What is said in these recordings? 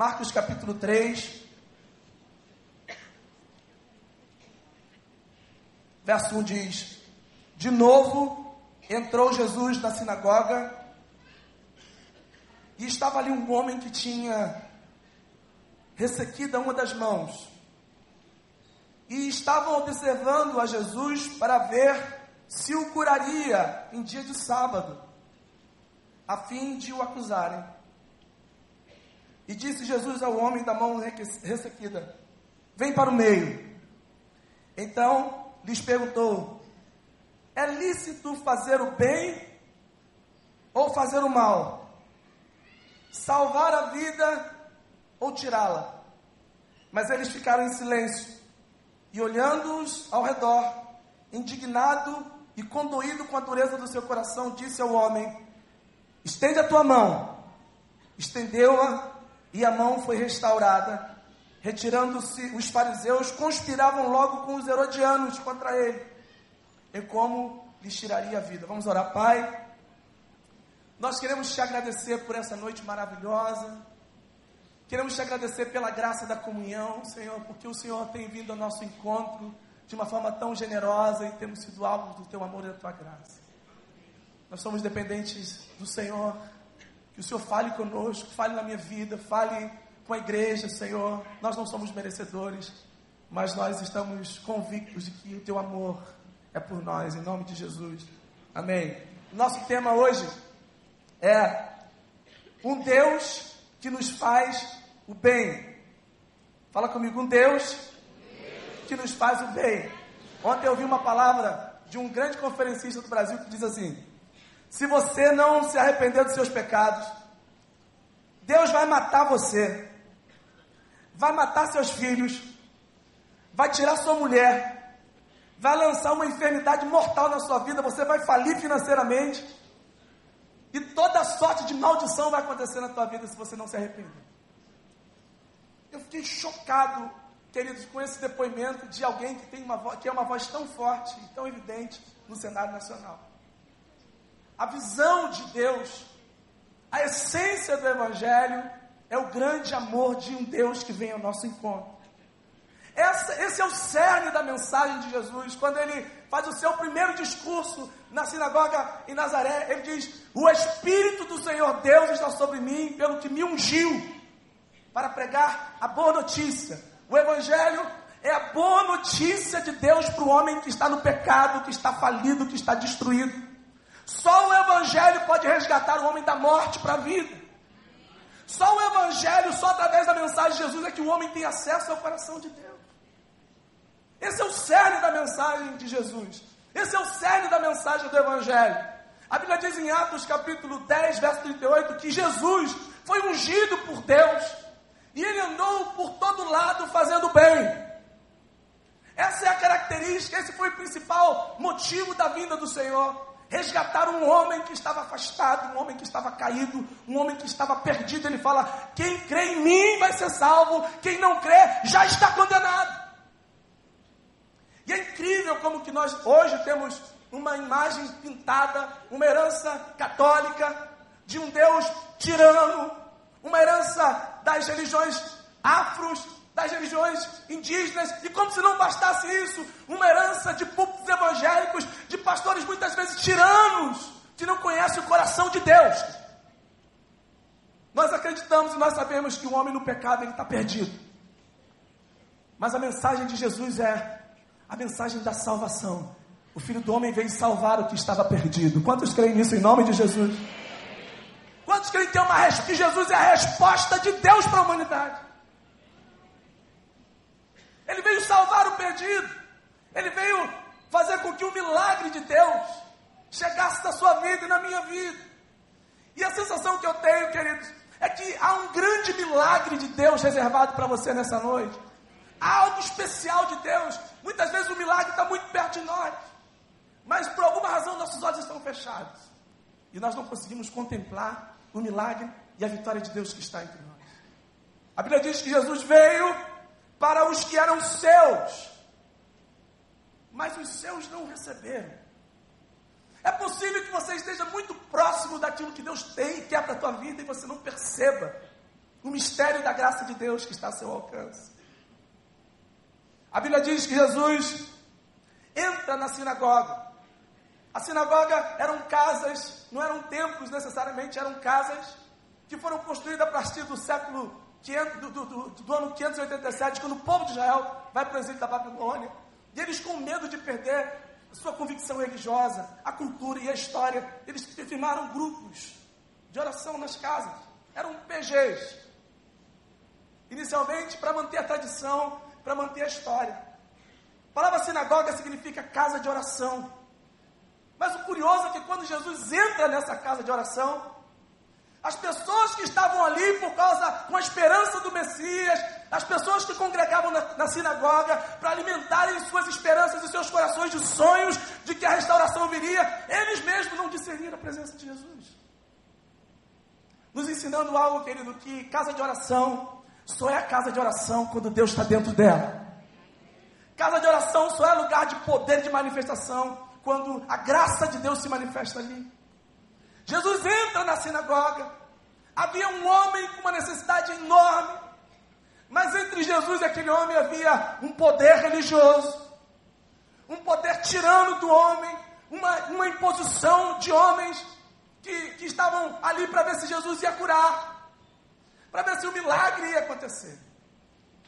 Marcos capítulo 3. Verso 1 diz: De novo entrou Jesus na sinagoga e estava ali um homem que tinha ressequida uma das mãos. E estavam observando a Jesus para ver se o curaria em dia de sábado, a fim de o acusarem. E disse Jesus ao homem da mão ressequida: Vem para o meio. Então lhes perguntou: É lícito fazer o bem ou fazer o mal? Salvar a vida ou tirá-la? Mas eles ficaram em silêncio e olhando-os ao redor, indignado e condoído com a dureza do seu coração, disse ao homem: Estende a tua mão. Estendeu-a e a mão foi restaurada. Retirando-se, os fariseus conspiravam logo com os herodianos contra ele, e como lhes tiraria a vida. Vamos orar, Pai. Nós queremos te agradecer por essa noite maravilhosa. Queremos te agradecer pela graça da comunhão, Senhor, porque o Senhor tem vindo ao nosso encontro de uma forma tão generosa e temos sido alvos do teu amor e da tua graça. Nós somos dependentes do Senhor. Que o Senhor fale conosco, fale na minha vida, fale com a igreja, Senhor. Nós não somos merecedores, mas nós estamos convictos de que o teu amor é por nós, em nome de Jesus. Amém. Nosso tema hoje é um Deus que nos faz o bem. Fala comigo, um Deus que nos faz o bem. Ontem eu ouvi uma palavra de um grande conferencista do Brasil que diz assim: se você não se arrepender dos seus pecados, Deus vai matar você, vai matar seus filhos, vai tirar sua mulher, vai lançar uma enfermidade mortal na sua vida, você vai falir financeiramente, e toda sorte de maldição vai acontecer na tua vida se você não se arrepender. Eu fiquei chocado, queridos, com esse depoimento de alguém que tem uma voz, que é uma voz tão forte e tão evidente no cenário nacional. A visão de Deus, a essência do Evangelho é o grande amor de um Deus que vem ao nosso encontro. Essa, esse é o cerne da mensagem de Jesus. Quando ele faz o seu primeiro discurso na sinagoga em Nazaré, ele diz: O Espírito do Senhor Deus está sobre mim, pelo que me ungiu para pregar a boa notícia. O Evangelho é a boa notícia de Deus para o homem que está no pecado, que está falido, que está destruído. Só o Evangelho pode resgatar o homem da morte para a vida. Só o Evangelho, só através da mensagem de Jesus, é que o homem tem acesso ao coração de Deus. Esse é o cerne da mensagem de Jesus. Esse é o cerne da mensagem do Evangelho. A Bíblia diz em Atos capítulo 10, verso 38, que Jesus foi ungido por Deus e ele andou por todo lado fazendo bem. Essa é a característica, esse foi o principal motivo da vinda do Senhor. Resgatar um homem que estava afastado, um homem que estava caído, um homem que estava perdido. Ele fala: quem crê em mim vai ser salvo, quem não crê já está condenado. E é incrível como que nós hoje temos uma imagem pintada, uma herança católica de um Deus tirano, uma herança das religiões afros, das religiões indígenas, e como se não bastasse isso, uma herança de púlpitos evangélicos, de pastores muitas vezes tiranos, que não conhecem o coração de Deus. Nós acreditamos e nós sabemos que o homem no pecado ele está perdido. Mas a mensagem de Jesus é a mensagem da salvação. O Filho do Homem veio salvar o que estava perdido. Quantos creem nisso em nome de Jesus? Quantos creem que, uma, que Jesus é a resposta de Deus para a humanidade? Ele veio salvar o perdido. Ele veio fazer com que o milagre de Deus chegasse na sua vida e na minha vida. E a sensação que eu tenho, queridos, é que há um grande milagre de Deus reservado para você nessa noite. Há algo especial de Deus. Muitas vezes o milagre está muito perto de nós. Mas por alguma razão nossos olhos estão fechados. E nós não conseguimos contemplar o milagre e a vitória de Deus que está entre nós. A Bíblia diz que Jesus veio para os que eram seus, mas os seus não receberam. É possível que você esteja muito próximo daquilo que Deus tem e quer para a tua vida e você não perceba. o mistério da graça de Deus que está a seu alcance. A Bíblia diz que Jesus entra na sinagoga. A sinagoga eram casas, não eram templos necessariamente, eram casas que foram construídas a partir do século 500, do, do, do, do, ano 587, quando o povo de Israel vai para o exílio da Babilônia. E eles, com medo de perder sua convicção religiosa, a cultura e a história, eles firmaram grupos de oração nas casas. Eram PGs. Inicialmente, para manter a tradição, para manter a história. A palavra sinagoga significa casa de oração. Mas o curioso é que quando Jesus entra nessa casa de oração, as pessoas que estavam ali por causa, com a esperança do Messias, as pessoas que congregavam na, na sinagoga para alimentarem suas esperanças e seus corações de sonhos de que a restauração viria, eles mesmos não discerniram a presença de Jesus. Nos ensinando algo, querido, que casa de oração só é a casa de oração quando Deus está dentro dela. Casa de oração só é lugar de poder de manifestação quando a graça de Deus se manifesta ali. Jesus entra na sinagoga. Havia um homem com uma necessidade enorme. Mas entre Jesus e aquele homem havia um poder religioso, um poder tirano do homem, uma, uma imposição de homens que, que estavam ali para ver se Jesus ia curar, para ver se o milagre ia acontecer.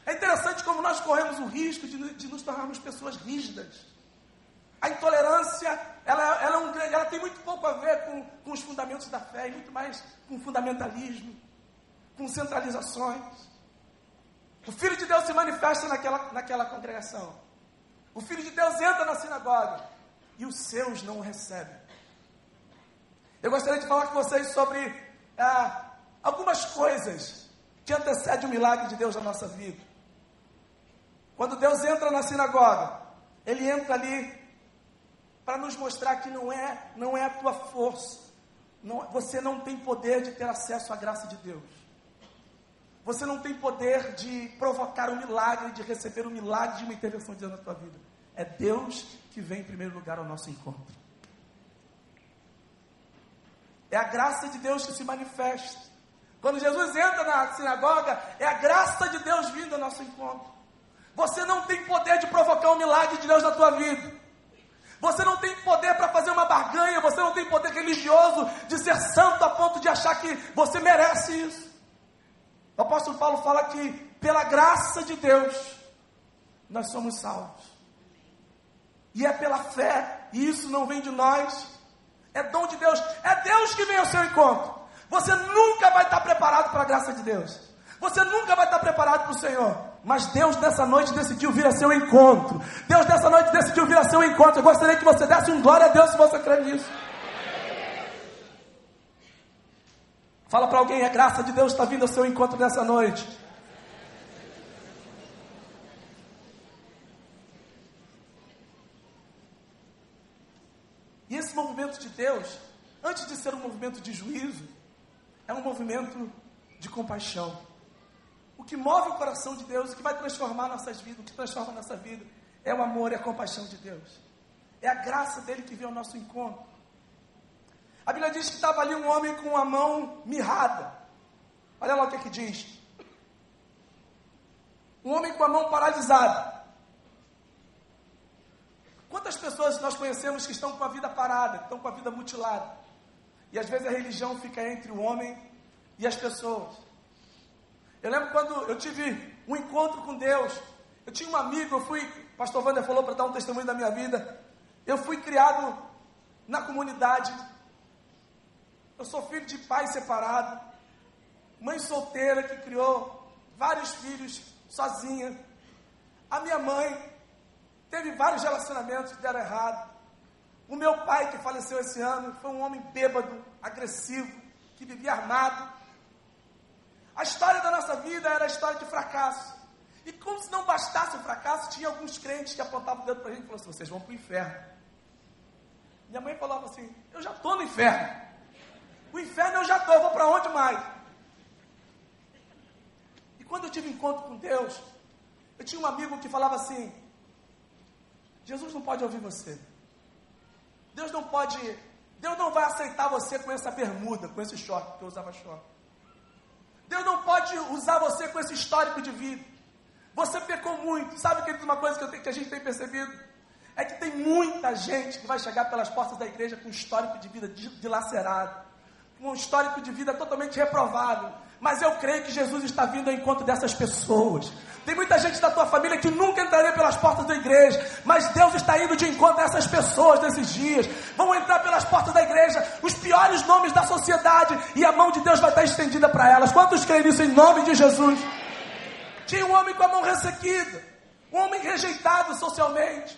É interessante como nós corremos o risco de, de nos tornarmos pessoas rígidas. A intolerância, ela, ela, é um, ela tem muito pouco a ver com, com os fundamentos da fé, e muito mais com fundamentalismo, com centralizações. O Filho de Deus se manifesta naquela, naquela congregação. O Filho de Deus entra na sinagoga e os seus não o recebem. Eu gostaria de falar com vocês sobre ah, algumas coisas que antecedem o milagre de Deus na nossa vida. Quando Deus entra na sinagoga, Ele entra ali para nos mostrar que não é, não é a tua força. Não, você não tem poder de ter acesso à graça de Deus. Você não tem poder de provocar um milagre, de receber um milagre de uma intervenção de Deus na tua vida. É Deus que vem em primeiro lugar ao nosso encontro. É a graça de Deus que se manifesta. Quando Jesus entra na sinagoga, é a graça de Deus vindo ao nosso encontro. Você não tem poder de provocar um milagre de Deus na tua vida. Você não tem poder para fazer uma barganha, você não tem poder religioso de ser santo a ponto de achar que você merece isso. O apóstolo Paulo fala que, pela graça de Deus, nós somos salvos. E é pela fé, e isso não vem de nós, é dom de Deus, é Deus que vem ao seu encontro. Você nunca vai estar preparado para a graça de Deus, você nunca vai estar preparado para o Senhor. Mas Deus nessa noite decidiu vir a seu encontro. Deus nessa noite decidiu vir a seu encontro. Eu gostaria que você desse um glória a Deus se você crê nisso. Fala para alguém, a graça de Deus está vindo ao seu encontro nessa noite. E esse movimento de Deus, antes de ser um movimento de juízo, é um movimento de compaixão. O que move o coração de Deus, o que vai transformar nossas vidas, o que transforma nossa vida, é o amor e a compaixão de Deus. É a graça dele que vem ao nosso encontro. A Bíblia diz que estava ali um homem com a mão mirrada. Olha lá o que, é que diz. Um homem com a mão paralisada. Quantas pessoas nós conhecemos que estão com a vida parada, estão com a vida mutilada? E às vezes a religião fica entre o homem e as pessoas. Eu lembro quando eu tive um encontro com Deus. Eu tinha um amigo, eu fui, pastor Wander falou para dar um testemunho da minha vida. Eu fui criado na comunidade. Eu sou filho de pai separado, mãe solteira que criou vários filhos sozinha. A minha mãe teve vários relacionamentos que deram errado. O meu pai, que faleceu esse ano, foi um homem bêbado, agressivo, que vivia armado. A história da nossa vida era a história de fracasso. E como se não bastasse o fracasso, tinha alguns crentes que apontavam o dedo para a gente e falavam assim: vocês vão para o inferno. Minha mãe falava assim: eu já estou no inferno. O inferno eu já estou, vou para onde mais? E quando eu tive encontro com Deus, eu tinha um amigo que falava assim: Jesus não pode ouvir você. Deus não pode, Deus não vai aceitar você com essa bermuda, com esse short, que eu usava short. Deus não pode usar você com esse histórico de vida. Você pecou muito. Sabe que uma coisa que, tenho, que, a gente tem percebido? É que tem muita gente que vai chegar pelas portas da igreja com um histórico de vida dilacerado, com um histórico de vida totalmente reprovável. Mas eu creio que Jesus está vindo ao encontro dessas pessoas. Tem muita gente da tua família que nunca entraria pelas portas da igreja, mas Deus está indo de encontro a essas pessoas nesses dias. Vão entrar pelas portas da igreja os piores nomes da sociedade e a mão de Deus vai estar estendida para elas. Quantos creem nisso em nome de Jesus? Tinha um homem com a mão ressequida, um homem rejeitado socialmente,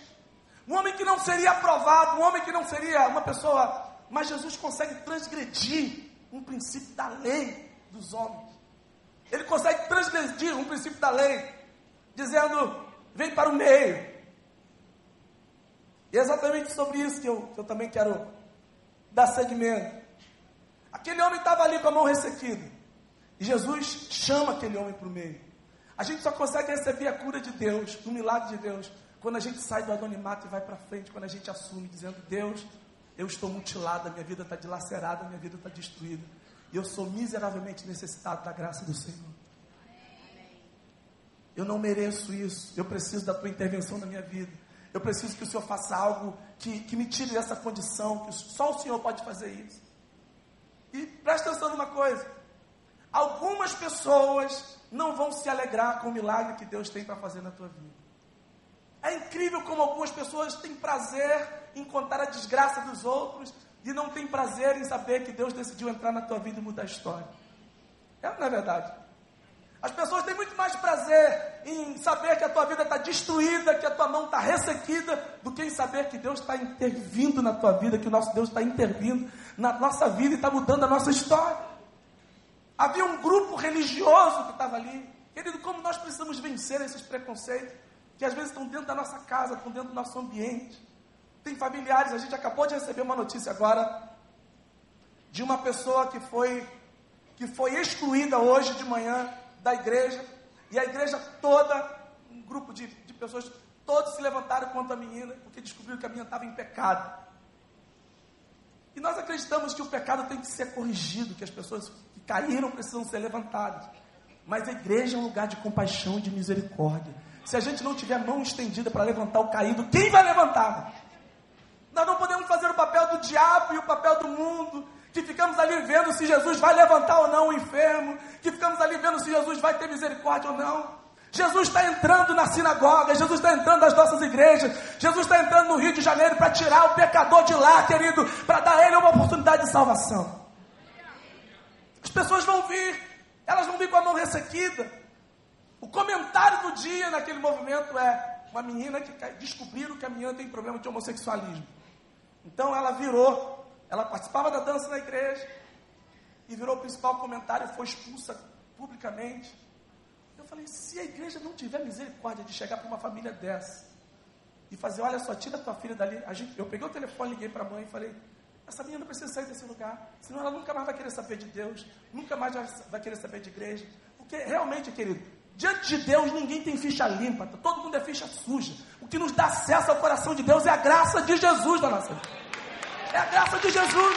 um homem que não seria aprovado, um homem que não seria uma pessoa. Mas Jesus consegue transgredir um princípio da lei dos homens. Ele consegue transgredir um princípio da lei, dizendo: vem para o meio. E é exatamente sobre isso que eu, que eu também quero dar segmento. Aquele homem estava ali com a mão ressequida. E Jesus chama aquele homem para o meio. A gente só consegue receber a cura de Deus, o milagre de Deus, quando a gente sai do anonimato e vai para frente, quando a gente assume, dizendo: Deus, eu estou mutilada, minha vida está dilacerada, minha vida está destruída. Eu sou miseravelmente necessitado da graça do Senhor. Eu não mereço isso. Eu preciso da tua intervenção na minha vida. Eu preciso que o Senhor faça algo que, que me tire dessa condição, que só o Senhor pode fazer isso. E presta atenção numa coisa: algumas pessoas não vão se alegrar com o milagre que Deus tem para fazer na tua vida. É incrível como algumas pessoas têm prazer em contar a desgraça dos outros e não tem prazer em saber que Deus decidiu entrar na tua vida e mudar a história. É não é verdade? As pessoas têm muito mais prazer em saber que a tua vida está destruída, que a tua mão está ressequida, do que em saber que Deus está intervindo na tua vida, que o nosso Deus está intervindo na nossa vida e está mudando a nossa história. Havia um grupo religioso que estava ali. Querido, como nós precisamos vencer esses preconceitos que às vezes estão dentro da nossa casa, estão dentro do nosso ambiente. Tem familiares, a gente acabou de receber uma notícia agora de uma pessoa que foi que foi excluída hoje de manhã da igreja, e a igreja toda, um grupo de, de pessoas, todos se levantaram contra a menina, porque descobriram que a menina estava em pecado. E nós acreditamos que o pecado tem que ser corrigido, que as pessoas que caíram precisam ser levantadas. Mas a igreja é um lugar de compaixão de misericórdia. Se a gente não tiver mão estendida para levantar o caído, quem vai levantar? Nós não podemos fazer o papel do diabo e o papel do mundo, que ficamos ali vendo se Jesus vai levantar ou não o enfermo, que ficamos ali vendo se Jesus vai ter misericórdia ou não. Jesus está entrando na sinagoga, Jesus está entrando nas nossas igrejas, Jesus está entrando no Rio de Janeiro para tirar o pecador de lá, querido, para dar a ele uma oportunidade de salvação. As pessoas vão vir, elas vão vir com a mão ressequida. O comentário do dia naquele movimento é uma menina que descobriram que a menina tem problema de homossexualismo. Então ela virou, ela participava da dança na igreja e virou o principal comentário foi expulsa publicamente. Eu falei, se a igreja não tiver misericórdia de chegar para uma família dessa e fazer, olha só, tira tua filha dali. Gente, eu peguei o telefone, liguei para a mãe e falei, essa menina precisa sair desse lugar, senão ela nunca mais vai querer saber de Deus, nunca mais vai querer saber de igreja. Porque realmente, querido, diante de Deus ninguém tem ficha limpa, todo mundo é ficha suja. O que nos dá acesso ao coração de Deus é a graça de Jesus na nossa vida. É a graça de Jesus.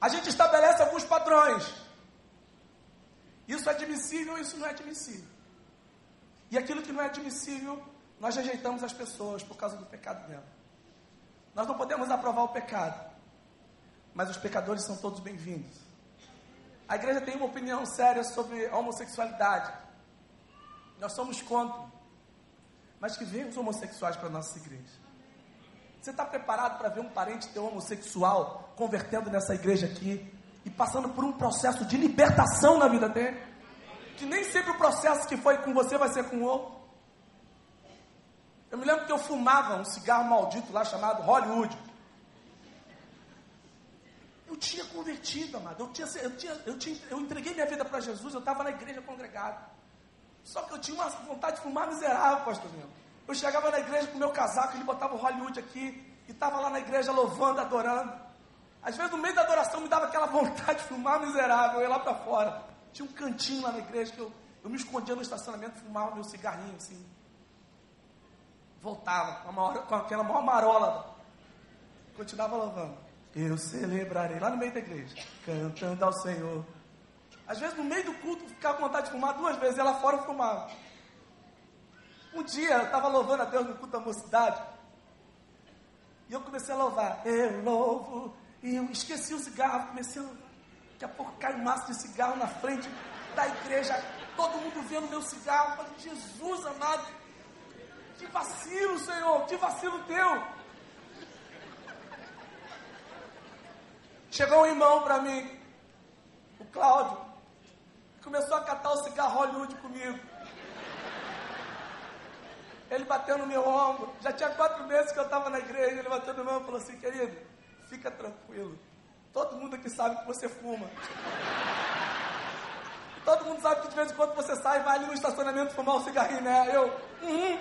A gente estabelece alguns padrões. Isso é admissível, isso não é admissível. E aquilo que não é admissível, nós rejeitamos as pessoas por causa do pecado dela. Nós não podemos aprovar o pecado, mas os pecadores são todos bem-vindos. A igreja tem uma opinião séria sobre homossexualidade. Nós somos contra. Mas que venham os homossexuais para a nossa igreja. Você está preparado para ver um parente teu homossexual convertendo nessa igreja aqui e passando por um processo de libertação na vida dele? Que nem sempre o processo que foi com você vai ser com o outro. Eu me lembro que eu fumava um cigarro maldito lá chamado Hollywood. Tinha convertido, amado. Eu, tinha, eu, tinha, eu, tinha, eu entreguei minha vida para Jesus, eu estava na igreja congregado. Só que eu tinha uma vontade de fumar miserável, pastor meu. Eu chegava na igreja com meu casaco, ele botava o Hollywood aqui, e estava lá na igreja louvando, adorando. Às vezes, no meio da adoração, me dava aquela vontade de fumar miserável, eu ia lá para fora. Tinha um cantinho lá na igreja que eu, eu me escondia no estacionamento fumava meu cigarrinho assim. Voltava com, maior, com aquela maior marola continuava louvando. Eu celebrarei, lá no meio da igreja, cantando ao Senhor. Às vezes, no meio do culto, ficava com vontade de fumar duas vezes, e lá fora eu fumava. Um dia, eu estava louvando a Deus no culto da mocidade, e eu comecei a louvar. Eu louvo, e eu esqueci o cigarro, comecei a. Daqui a pouco cai um maço de cigarro na frente da igreja, todo mundo vendo meu cigarro. Falei, Jesus amado, que vacilo, Senhor, que vacilo teu. Chegou um irmão para mim, o Cláudio, começou a catar o cigarro Hollywood comigo. Ele bateu no meu ombro, já tinha quatro meses que eu estava na igreja, ele bateu no meu ombro e falou assim, querido, fica tranquilo, todo mundo aqui sabe que você fuma. Todo mundo sabe que de vez em quando você sai e vai ali no estacionamento fumar um cigarrinho, né? Eu, uhum.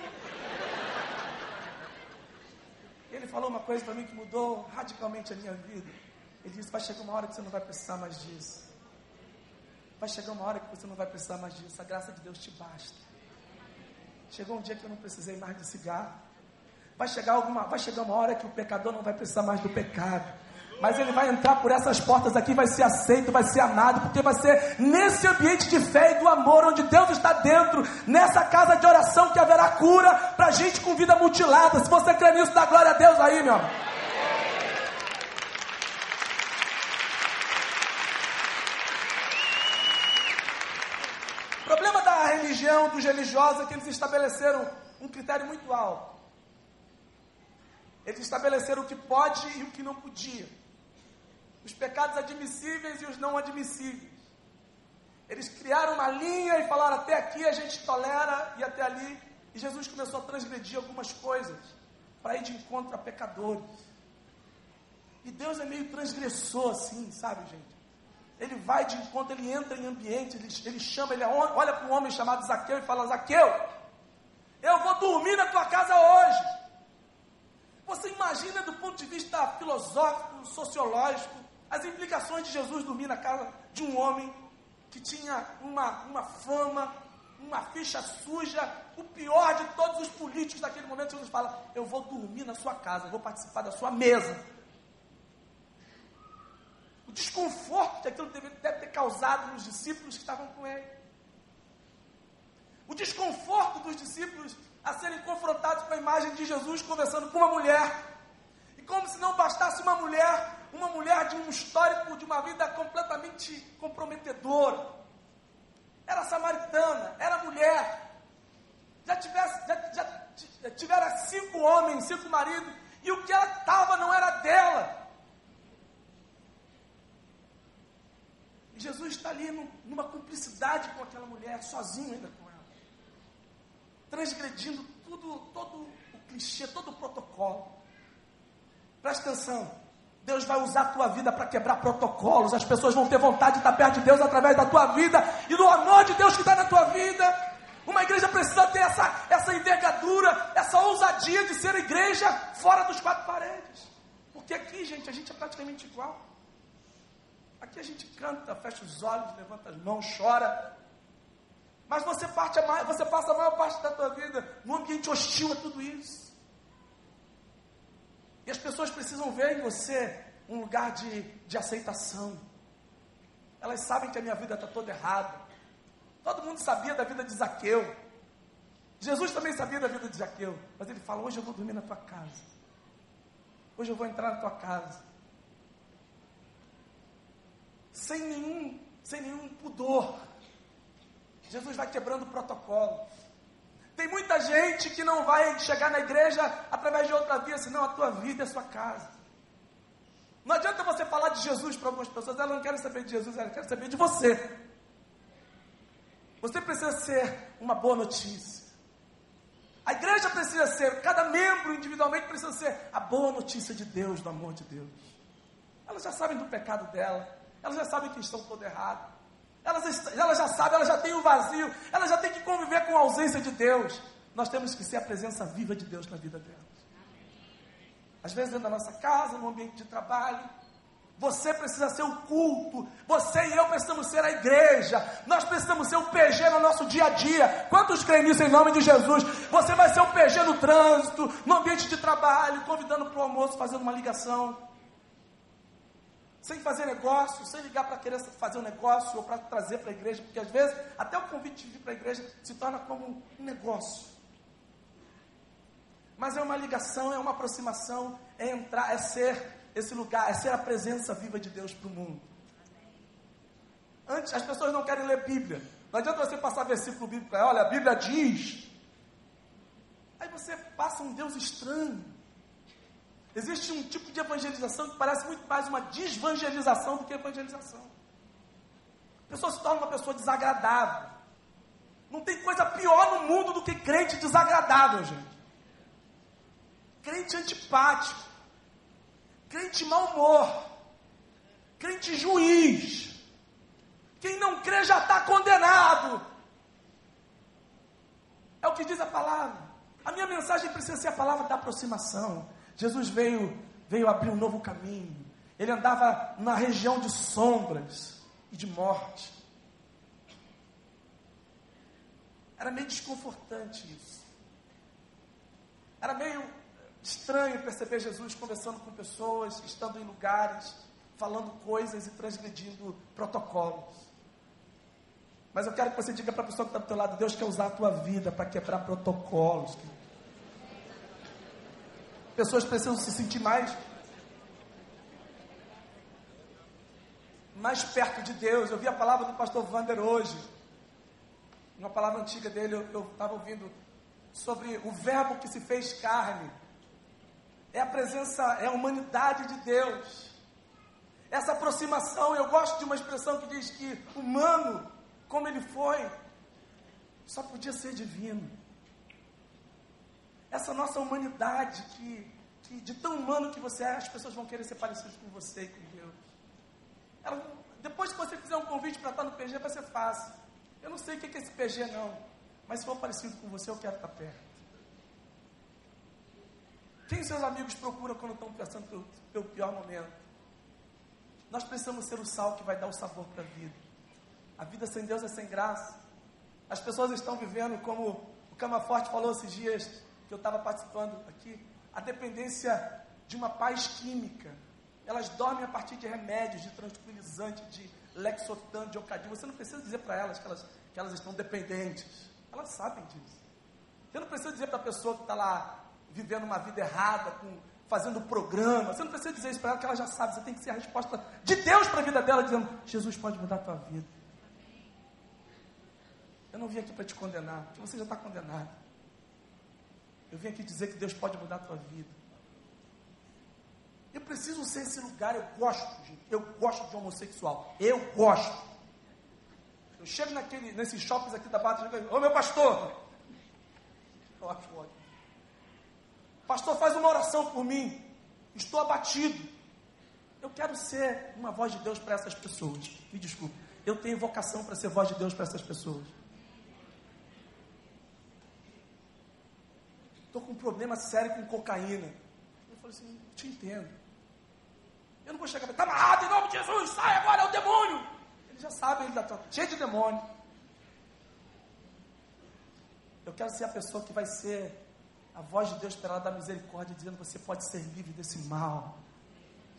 Ele falou uma coisa para mim que mudou radicalmente a minha vida. Ele disse: Vai chegar uma hora que você não vai precisar mais disso. Vai chegar uma hora que você não vai precisar mais disso. A graça de Deus te basta. Chegou um dia que eu não precisei mais de cigarro. Vai chegar, alguma, vai chegar uma hora que o pecador não vai precisar mais do pecado. Mas ele vai entrar por essas portas aqui, vai ser aceito, vai ser amado, porque vai ser nesse ambiente de fé e do amor, onde Deus está dentro, nessa casa de oração que haverá cura para gente com vida mutilada. Se você crê nisso, dá glória a Deus aí, meu amor. O problema da dos religiosos, é que eles estabeleceram um critério muito alto. Eles estabeleceram o que pode e o que não podia os pecados admissíveis e os não admissíveis. Eles criaram uma linha e falaram: até aqui a gente tolera e até ali. E Jesus começou a transgredir algumas coisas para ir de encontro a pecadores. E Deus é meio transgressor assim, sabe, gente? Ele vai de encontro, ele entra em ambiente, ele, ele chama, ele olha para um homem chamado Zaqueu e fala: Zaqueu, eu vou dormir na tua casa hoje. Você imagina do ponto de vista filosófico, sociológico, as implicações de Jesus dormir na casa de um homem que tinha uma, uma fama, uma ficha suja, o pior de todos os políticos daquele momento, Jesus fala: Eu vou dormir na sua casa, eu vou participar da sua mesa. O desconforto que aquilo deve, deve ter causado nos discípulos que estavam com ele. O desconforto dos discípulos a serem confrontados com a imagem de Jesus conversando com uma mulher. E como se não bastasse uma mulher, uma mulher de um histórico de uma vida completamente comprometedora. Era samaritana, era mulher. Já, tivesse, já, já tivera cinco homens, cinco maridos, e o que ela estava não era dela. Jesus está ali numa cumplicidade com aquela mulher, sozinho ainda com ela. Transgredindo tudo, todo o clichê, todo o protocolo. Presta atenção. Deus vai usar a tua vida para quebrar protocolos. As pessoas vão ter vontade de estar perto de Deus através da tua vida e do amor de Deus que está na tua vida. Uma igreja precisa ter essa, essa envergadura, essa ousadia de ser igreja fora dos quatro paredes. Porque aqui, gente, a gente é praticamente igual. Aqui a gente canta, fecha os olhos, levanta as mãos, chora. Mas você, parte a, você passa a maior parte da tua vida num ambiente hostil a tudo isso. E as pessoas precisam ver em você um lugar de, de aceitação. Elas sabem que a minha vida está toda errada. Todo mundo sabia da vida de Zaqueu. Jesus também sabia da vida de Zaqueu. Mas ele fala: Hoje eu vou dormir na tua casa. Hoje eu vou entrar na tua casa. Sem nenhum, sem nenhum pudor. Jesus vai quebrando o protocolo. Tem muita gente que não vai chegar na igreja através de outra via, senão a tua vida é a sua casa. Não adianta você falar de Jesus para algumas pessoas, elas não querem saber de Jesus, elas querem saber de você. Você precisa ser uma boa notícia. A igreja precisa ser, cada membro individualmente precisa ser a boa notícia de Deus, do amor de Deus. Elas já sabem do pecado dela, elas já sabem que estão todo errado. Elas, elas já sabem, elas já têm o vazio, elas já têm que conviver com a ausência de Deus. Nós temos que ser a presença viva de Deus na vida delas. Às vezes dentro da nossa casa, no ambiente de trabalho, Você precisa ser o culto. Você e eu precisamos ser a igreja. Nós precisamos ser o PG no nosso dia a dia. Quantos creem nisso em nome de Jesus? Você vai ser o PG no trânsito, no ambiente de trabalho, convidando para o almoço, fazendo uma ligação. Sem fazer negócio, sem ligar para querer fazer um negócio ou para trazer para a igreja, porque às vezes até o convite de vir para a igreja se torna como um negócio. Mas é uma ligação, é uma aproximação, é entrar, é ser esse lugar, é ser a presença viva de Deus para o mundo. Antes, as pessoas não querem ler Bíblia. Não adianta você passar versículo bíblico, olha, a Bíblia diz. Aí você passa um Deus estranho. Existe um tipo de evangelização que parece muito mais uma desvangelização do que evangelização. A pessoa se torna uma pessoa desagradável. Não tem coisa pior no mundo do que crente desagradável, gente. Crente antipático crente mau humor, crente juiz. Quem não crê já está condenado. É o que diz a palavra. A minha mensagem precisa ser a palavra da aproximação. Jesus veio, veio abrir um novo caminho. Ele andava na região de sombras e de morte. Era meio desconfortante isso. Era meio Estranho perceber Jesus conversando com pessoas, estando em lugares, falando coisas e transgredindo protocolos. Mas eu quero que você diga para a pessoa que está do teu lado, Deus quer usar a tua vida para quebrar protocolos. Pessoas precisam se sentir mais mais perto de Deus. Eu vi a palavra do pastor Vander hoje. Uma palavra antiga dele, eu estava ouvindo sobre o verbo que se fez carne é a presença, é a humanidade de Deus. Essa aproximação, eu gosto de uma expressão que diz que humano, como ele foi, só podia ser divino. Essa nossa humanidade que, que de tão humano que você é, as pessoas vão querer ser parecidas com você e com Deus. Ela, depois que você fizer um convite para estar no PG, vai ser fácil. Eu não sei o que é esse PG não, mas se for parecido com você, eu quero estar perto. Quem seus amigos procuram quando estão passando pelo, pelo pior momento? Nós precisamos ser o sal que vai dar o sabor para a vida. A vida sem Deus é sem graça. As pessoas estão vivendo, como o Cama Forte falou esses dias, que eu estava participando aqui, a dependência de uma paz química. Elas dormem a partir de remédios, de tranquilizante, de Lexotan, de Ocadil. Você não precisa dizer para elas que, elas que elas estão dependentes. Elas sabem disso. Você não precisa dizer para a pessoa que está lá vivendo uma vida errada, com, fazendo programa. Você não precisa dizer isso para ela, que ela já sabe. Você tem que ser a resposta de Deus para a vida dela, dizendo: Jesus pode mudar a tua vida. Eu não vim aqui para te condenar, porque você já está condenado. Eu vim aqui dizer que Deus pode mudar a tua vida. Eu preciso ser esse lugar, eu gosto, gente. Eu gosto de homossexual. Eu gosto. Eu chego naquele, nesses shoppings aqui da digo, ô meu pastor! Eu acho ótimo. Pastor, faz uma oração por mim. Estou abatido. Eu quero ser uma voz de Deus para essas pessoas. Me desculpe. Eu tenho vocação para ser voz de Deus para essas pessoas. Estou com um problema sério com cocaína. Eu falei assim, te entendo. Eu não vou chegar está amarrado em nome de Jesus, sai agora, é o demônio. Ele já sabe, ele está cheio de demônio. Eu quero ser a pessoa que vai ser a voz de Deus para ela dar misericórdia, dizendo: Você pode ser livre desse mal.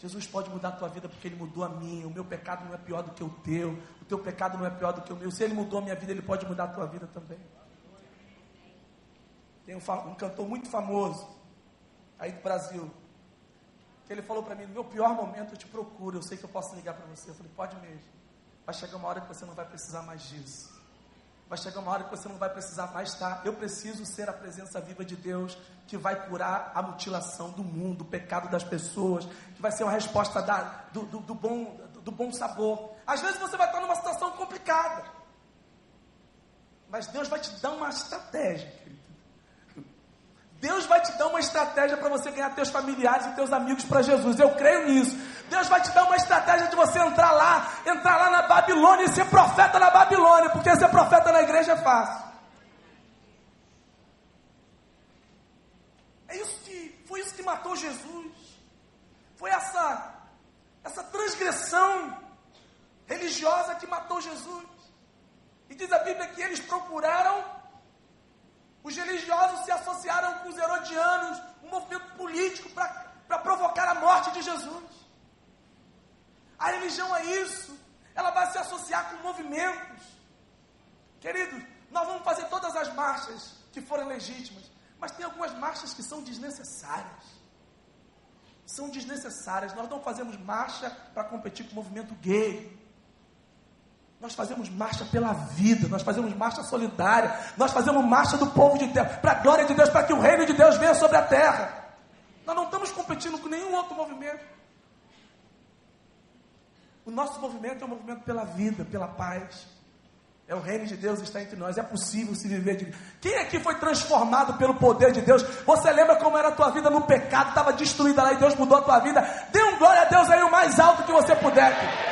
Jesus pode mudar a tua vida porque Ele mudou a minha. O meu pecado não é pior do que o teu. O teu pecado não é pior do que o meu. Se Ele mudou a minha vida, Ele pode mudar a tua vida também. Tem um, um cantor muito famoso aí do Brasil. Que ele falou para mim: No meu pior momento eu te procuro. Eu sei que eu posso ligar para você. Eu falei: Pode mesmo. Vai chegar uma hora que você não vai precisar mais disso vai chegar uma hora que você não vai precisar mais estar. Eu preciso ser a presença viva de Deus que vai curar a mutilação do mundo, o pecado das pessoas, que vai ser uma resposta da, do, do, do, bom, do, bom sabor. Às vezes você vai estar numa situação complicada, mas Deus vai te dar uma estratégia, querido. Deus vai te dar uma estratégia para você ganhar teus familiares e teus amigos para Jesus. Eu creio nisso. Deus vai te dar uma estratégia de você entrar lá, entrar lá na Babilônia e ser profeta na Babilônia, porque ser profeta na igreja é fácil. É isso que foi isso que matou Jesus. Foi essa essa transgressão matou Jesus. E diz a Bíblia que eles procuraram, os religiosos se associaram com os herodianos, um movimento político para provocar a morte de Jesus. A religião é isso, ela vai se associar com movimentos. Queridos, nós vamos fazer todas as marchas que forem legítimas, mas tem algumas marchas que são desnecessárias são desnecessárias. Nós não fazemos marcha para competir com o movimento gay. Nós fazemos marcha pela vida, nós fazemos marcha solidária, nós fazemos marcha do povo de Deus, para a glória de Deus, para que o reino de Deus venha sobre a terra. Nós não estamos competindo com nenhum outro movimento. O nosso movimento é um movimento pela vida, pela paz. É o reino de Deus está entre nós. É possível se viver de. Quem aqui foi transformado pelo poder de Deus? Você lembra como era a tua vida no pecado? Estava destruída lá e Deus mudou a tua vida. Dê um glória a Deus aí o mais alto que você puder.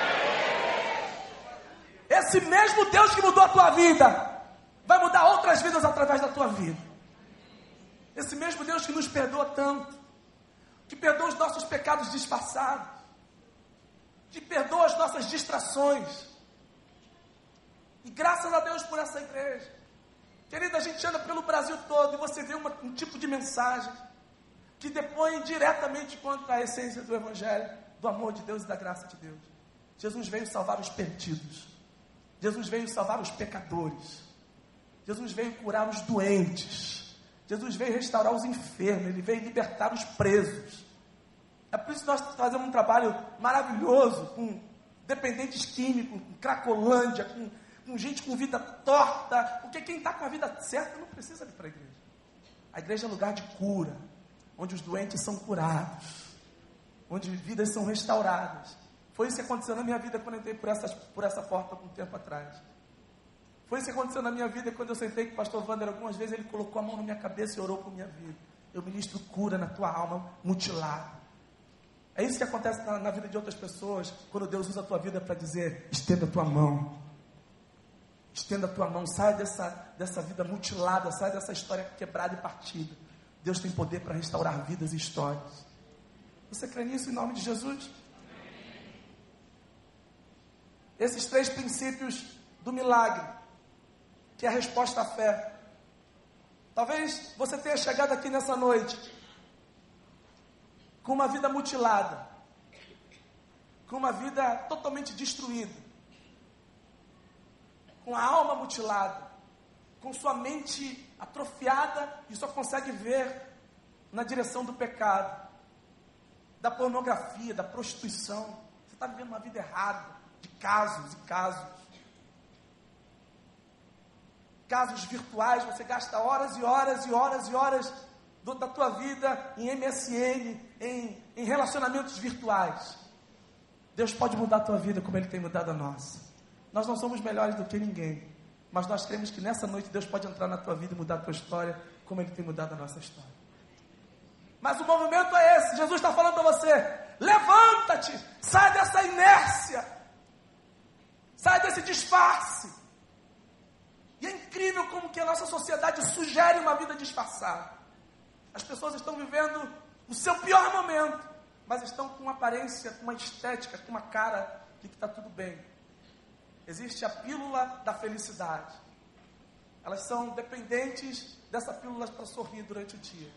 Esse mesmo Deus que mudou a tua vida vai mudar outras vidas através da tua vida. Esse mesmo Deus que nos perdoa tanto, que perdoa os nossos pecados disfarçados, que perdoa as nossas distrações e graças a Deus por essa igreja. Querida, a gente anda pelo Brasil todo e você vê uma, um tipo de mensagem que depõe diretamente contra a essência do Evangelho, do amor de Deus e da graça de Deus. Jesus veio salvar os perdidos. Jesus veio salvar os pecadores. Jesus veio curar os doentes. Jesus veio restaurar os enfermos. Ele veio libertar os presos. É por isso que nós fazemos um trabalho maravilhoso com dependentes químicos, com Cracolândia, com com gente com vida torta, porque quem está com a vida certa não precisa ir para a igreja. A igreja é lugar de cura, onde os doentes são curados, onde vidas são restauradas. Foi isso que aconteceu na minha vida quando eu entrei por essa, por essa porta algum tempo atrás. Foi isso que aconteceu na minha vida quando eu sentei com o pastor Wander algumas vezes, ele colocou a mão na minha cabeça e orou por minha vida. Eu ministro cura na tua alma mutilada. É isso que acontece na, na vida de outras pessoas, quando Deus usa a tua vida para dizer: estenda a tua mão, Estenda a tua mão, sai dessa, dessa vida mutilada, sai dessa história quebrada e partida. Deus tem poder para restaurar vidas e histórias. Você crê nisso em nome de Jesus? Esses três princípios do milagre, que é a resposta à fé. Talvez você tenha chegado aqui nessa noite com uma vida mutilada, com uma vida totalmente destruída com a alma mutilada, com sua mente atrofiada e só consegue ver na direção do pecado, da pornografia, da prostituição. Você está vivendo uma vida errada, de casos e casos. Casos virtuais, você gasta horas e horas e horas e horas do, da tua vida em MSN, em, em relacionamentos virtuais. Deus pode mudar a tua vida como Ele tem mudado a nossa. Nós não somos melhores do que ninguém, mas nós cremos que nessa noite Deus pode entrar na tua vida e mudar a tua história, como Ele tem mudado a nossa história. Mas o movimento é esse. Jesus está falando para você: levanta-te, sai dessa inércia, sai desse disfarce. E é incrível como que a nossa sociedade sugere uma vida disfarçada. As pessoas estão vivendo o seu pior momento, mas estão com uma aparência, com uma estética, com uma cara de que está tudo bem. Existe a pílula da felicidade. Elas são dependentes dessa pílula para sorrir durante o dia,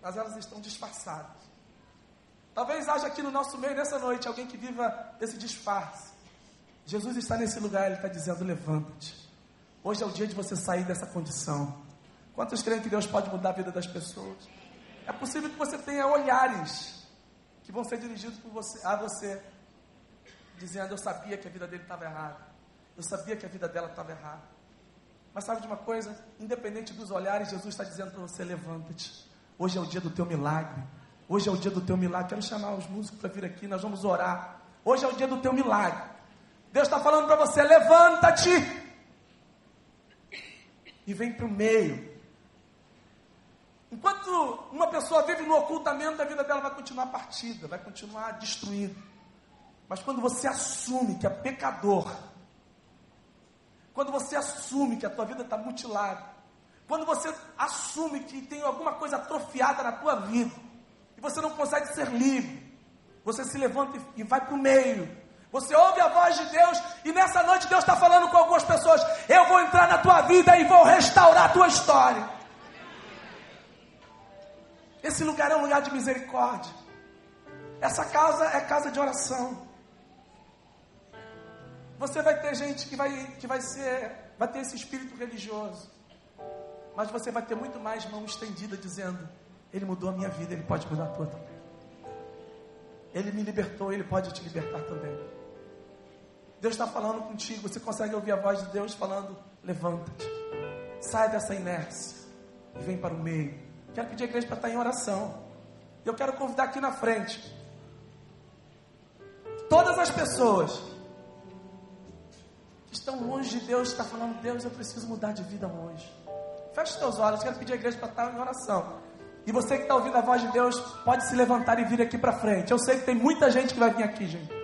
mas elas estão disfarçadas. Talvez haja aqui no nosso meio, nessa noite, alguém que viva esse disfarce. Jesus está nesse lugar, Ele está dizendo: levanta-te. Hoje é o dia de você sair dessa condição. Quantos creem que Deus pode mudar a vida das pessoas? É possível que você tenha olhares que vão ser dirigidos por você, a você, dizendo: Eu sabia que a vida dele estava errada. Eu sabia que a vida dela estava errada. Mas sabe de uma coisa? Independente dos olhares, Jesus está dizendo para você: levanta-te. Hoje é o dia do teu milagre. Hoje é o dia do teu milagre. Quero chamar os músicos para vir aqui, nós vamos orar. Hoje é o dia do teu milagre. Deus está falando para você: levanta-te. E vem para o meio. Enquanto uma pessoa vive no ocultamento, a vida dela vai continuar partida, vai continuar destruída. Mas quando você assume que é pecador, quando você assume que a tua vida está mutilada, quando você assume que tem alguma coisa atrofiada na tua vida, e você não consegue ser livre, você se levanta e vai para o meio, Você ouve a voz de Deus e nessa noite Deus está falando com algumas pessoas: Eu vou entrar na tua vida e vou restaurar a tua história. Esse lugar é um lugar de misericórdia. Essa casa é casa de oração. Você vai ter gente que vai, que vai ser, vai ter esse espírito religioso. Mas você vai ter muito mais mão estendida dizendo: Ele mudou a minha vida, Ele pode mudar a tua também. Ele me libertou, Ele pode te libertar também. Deus está falando contigo, você consegue ouvir a voz de Deus falando: Levanta-te, sai dessa inércia e vem para o meio. Quero pedir a igreja para estar em oração. Eu quero convidar aqui na frente todas as pessoas que estão longe de Deus, está falando, Deus, eu preciso mudar de vida hoje. Feche os teus olhos, quero pedir a igreja para estar em oração. E você que está ouvindo a voz de Deus, pode se levantar e vir aqui para frente. Eu sei que tem muita gente que vai vir aqui, gente.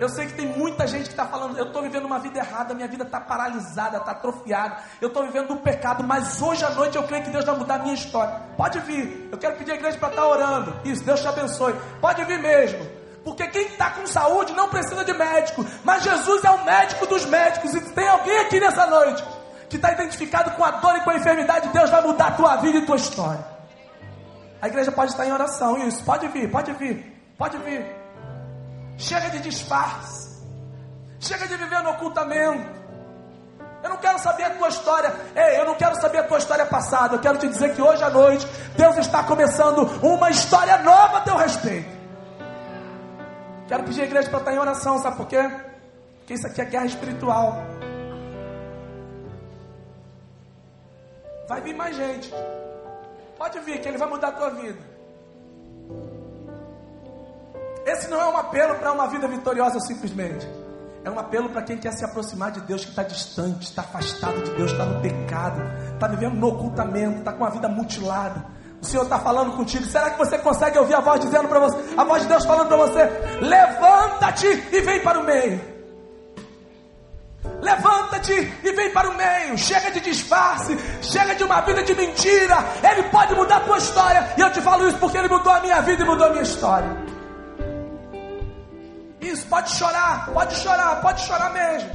Eu sei que tem muita gente que está falando, eu estou vivendo uma vida errada, minha vida está paralisada, está atrofiada, eu estou vivendo um pecado, mas hoje à noite eu creio que Deus vai mudar a minha história. Pode vir, eu quero pedir a igreja para estar tá orando. Isso, Deus te abençoe. Pode vir mesmo. Porque quem está com saúde não precisa de médico, mas Jesus é o médico dos médicos. E tem alguém aqui nessa noite que está identificado com a dor e com a enfermidade, Deus vai mudar a tua vida e tua história. A igreja pode estar em oração, isso, pode vir, pode vir, pode vir. Chega de disfarce. Chega de viver no ocultamento. Eu não quero saber a tua história. Ei, eu não quero saber a tua história passada. Eu quero te dizer que hoje à noite Deus está começando uma história nova a teu respeito. Quero pedir a igreja para estar em oração, sabe por quê? Porque isso aqui é guerra espiritual. Vai vir mais gente. Pode vir, que ele vai mudar a tua vida. Esse não é um apelo para uma vida vitoriosa simplesmente. É um apelo para quem quer se aproximar de Deus, que está distante, está afastado de Deus, está no pecado, está vivendo no ocultamento, está com a vida mutilada. O Senhor está falando contigo. Será que você consegue ouvir a voz dizendo para você, a voz de Deus falando para você: levanta-te e vem para o meio. Levanta-te e vem para o meio. Chega de disfarce, chega de uma vida de mentira. Ele pode mudar a tua história. E eu te falo isso porque ele mudou a minha vida e mudou a minha história. Isso, pode chorar, pode chorar, pode chorar mesmo.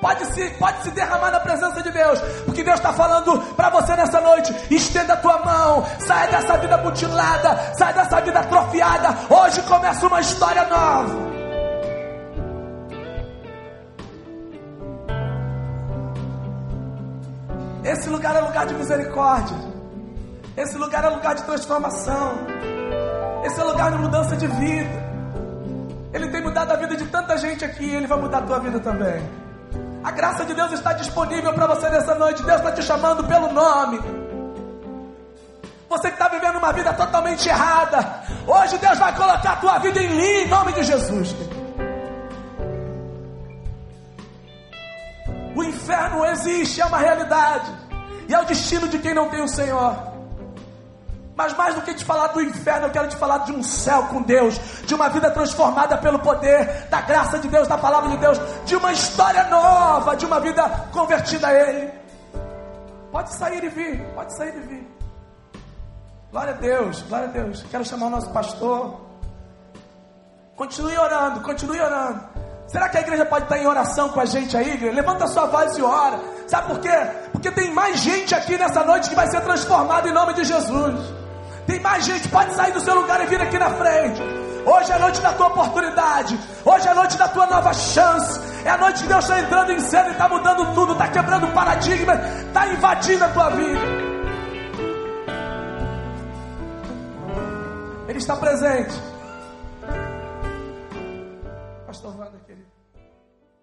Pode se, pode se derramar na presença de Deus, porque Deus está falando para você nessa noite: estenda a tua mão, sai dessa vida mutilada, sai dessa vida atrofiada. Hoje começa uma história nova. Esse lugar é lugar de misericórdia. Esse lugar é lugar de transformação. Esse é lugar de mudança de vida. Ele tem mudado a vida de tanta gente aqui, ele vai mudar a tua vida também. A graça de Deus está disponível para você nessa noite. Deus está te chamando pelo nome. Você que está vivendo uma vida totalmente errada, hoje Deus vai colocar a tua vida em mim, em nome de Jesus. O inferno existe, é uma realidade, e é o destino de quem não tem o Senhor. Mas mais do que te falar do inferno, eu quero te falar de um céu com Deus, de uma vida transformada pelo poder da graça de Deus, da palavra de Deus, de uma história nova, de uma vida convertida a Ele. Pode sair e vir, pode sair e vir. Glória a Deus, glória a Deus. Quero chamar o nosso pastor. Continue orando, continue orando. Será que a igreja pode estar em oração com a gente aí, igreja? Levanta sua voz e ora. Sabe por quê? Porque tem mais gente aqui nessa noite que vai ser transformada em nome de Jesus. Tem mais gente, pode sair do seu lugar e vir aqui na frente. Hoje é a noite da tua oportunidade. Hoje é a noite da tua nova chance. É a noite que Deus está entrando em cena e está mudando tudo, está quebrando paradigma, está invadindo a tua vida. Ele está presente.